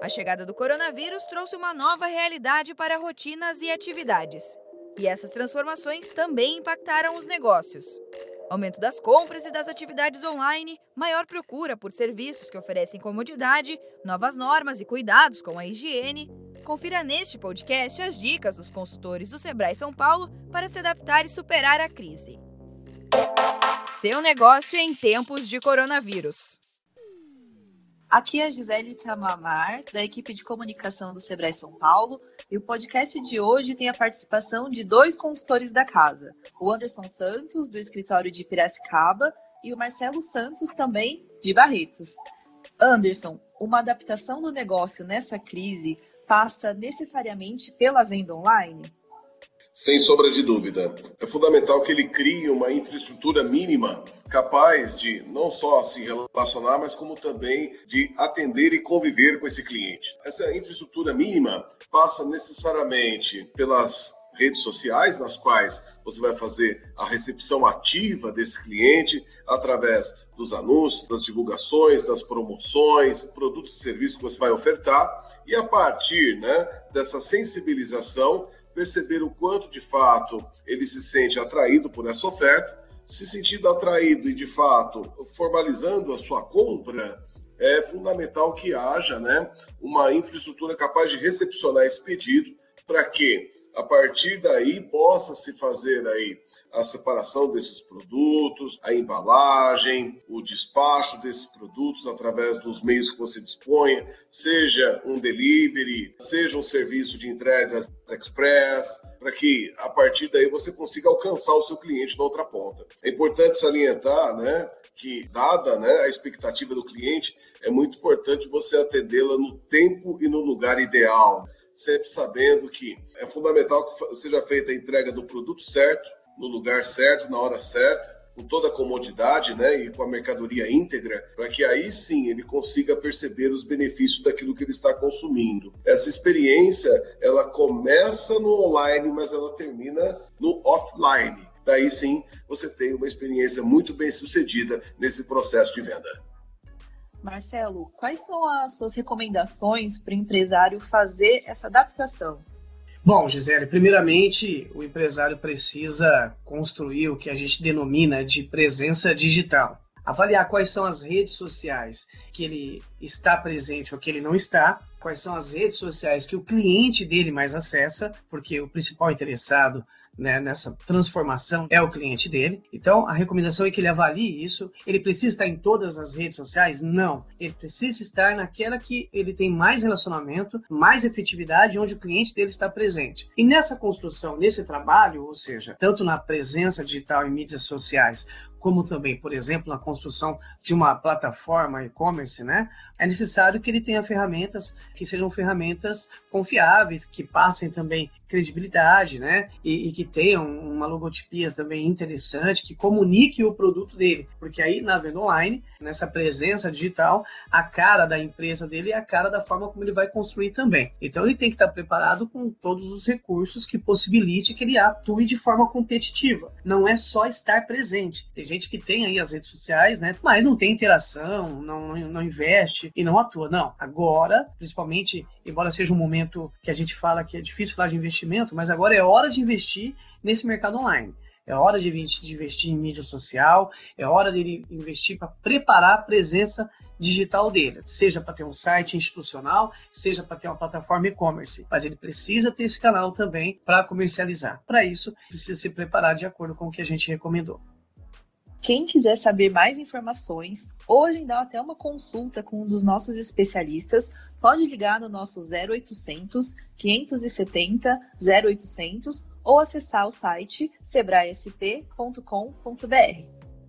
A chegada do coronavírus trouxe uma nova realidade para rotinas e atividades. E essas transformações também impactaram os negócios. Aumento das compras e das atividades online, maior procura por serviços que oferecem comodidade, novas normas e cuidados com a higiene. Confira neste podcast as dicas dos consultores do Sebrae São Paulo para se adaptar e superar a crise. Seu negócio em tempos de coronavírus. Aqui é a Gisele Tamamar, da equipe de comunicação do Sebrae São Paulo, e o podcast de hoje tem a participação de dois consultores da casa, o Anderson Santos, do escritório de Piracicaba, e o Marcelo Santos, também de Barretos. Anderson, uma adaptação do negócio nessa crise passa necessariamente pela venda online? Sem sombra de dúvida. É fundamental que ele crie uma infraestrutura mínima capaz de não só se relacionar, mas como também de atender e conviver com esse cliente. Essa infraestrutura mínima passa necessariamente pelas redes sociais, nas quais você vai fazer a recepção ativa desse cliente através dos anúncios, das divulgações, das promoções, produtos e serviços que você vai ofertar, e a partir né, dessa sensibilização, perceber o quanto de fato ele se sente atraído por essa oferta, se sentindo atraído e de fato formalizando a sua compra, é fundamental que haja né, uma infraestrutura capaz de recepcionar esse pedido. Para que a partir daí possa se fazer aí a separação desses produtos, a embalagem, o despacho desses produtos através dos meios que você dispõe, seja um delivery, seja um serviço de entregas express, para que a partir daí você consiga alcançar o seu cliente na outra ponta. É importante salientar, né, que dada né, a expectativa do cliente, é muito importante você atendê-la no tempo e no lugar ideal sempre sabendo que é fundamental que seja feita a entrega do produto certo, no lugar certo, na hora certa, com toda a comodidade né, e com a mercadoria íntegra, para que aí sim ele consiga perceber os benefícios daquilo que ele está consumindo. Essa experiência ela começa no online, mas ela termina no offline. Daí sim você tem uma experiência muito bem sucedida nesse processo de venda. Marcelo, quais são as suas recomendações para o empresário fazer essa adaptação? Bom, Gisele, primeiramente o empresário precisa construir o que a gente denomina de presença digital. Avaliar quais são as redes sociais que ele está presente ou que ele não está, quais são as redes sociais que o cliente dele mais acessa, porque o principal interessado né, nessa transformação é o cliente dele. Então, a recomendação é que ele avalie isso. Ele precisa estar em todas as redes sociais? Não. Ele precisa estar naquela que ele tem mais relacionamento, mais efetividade, onde o cliente dele está presente. E nessa construção, nesse trabalho, ou seja, tanto na presença digital em mídias sociais, como também, por exemplo, na construção de uma plataforma e-commerce, né? É necessário que ele tenha ferramentas que sejam ferramentas confiáveis, que passem também credibilidade, né? E, e que tenham uma logotipia também interessante, que comunique o produto dele, porque aí na venda online, nessa presença digital, a cara da empresa dele é a cara da forma como ele vai construir também. Então ele tem que estar preparado com todos os recursos que possibilite que ele atue de forma competitiva. Não é só estar presente. Tem gente que tem aí as redes sociais, né? Mas não tem interação, não, não investe e não atua. Não. Agora, principalmente, embora seja um momento que a gente fala que é difícil falar de investimento, mas agora é hora de investir nesse mercado online. É hora de investir em mídia social, é hora dele investir para preparar a presença digital dele, seja para ter um site institucional, seja para ter uma plataforma e-commerce, mas ele precisa ter esse canal também para comercializar. Para isso, precisa se preparar de acordo com o que a gente recomendou. Quem quiser saber mais informações ou agendar até uma consulta com um dos nossos especialistas, pode ligar no nosso 0800 570 0800 ou acessar o site sebraesp.com.br.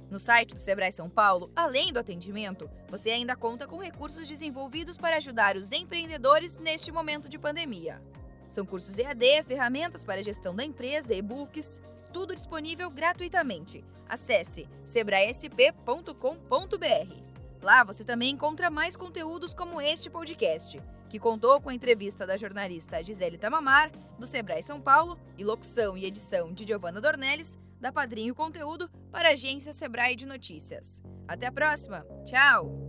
No site do Sebrae São Paulo, além do atendimento, você ainda conta com recursos desenvolvidos para ajudar os empreendedores neste momento de pandemia. São cursos EAD, ferramentas para gestão da empresa, e-books, tudo disponível gratuitamente. Acesse sebraesp.com.br. Lá você também encontra mais conteúdos como este podcast, que contou com a entrevista da jornalista Gisele Tamamar, do Sebrae São Paulo, e locução e edição de Giovanna Dornelles, da Padrinho Conteúdo para a agência Sebrae de Notícias. Até a próxima. Tchau!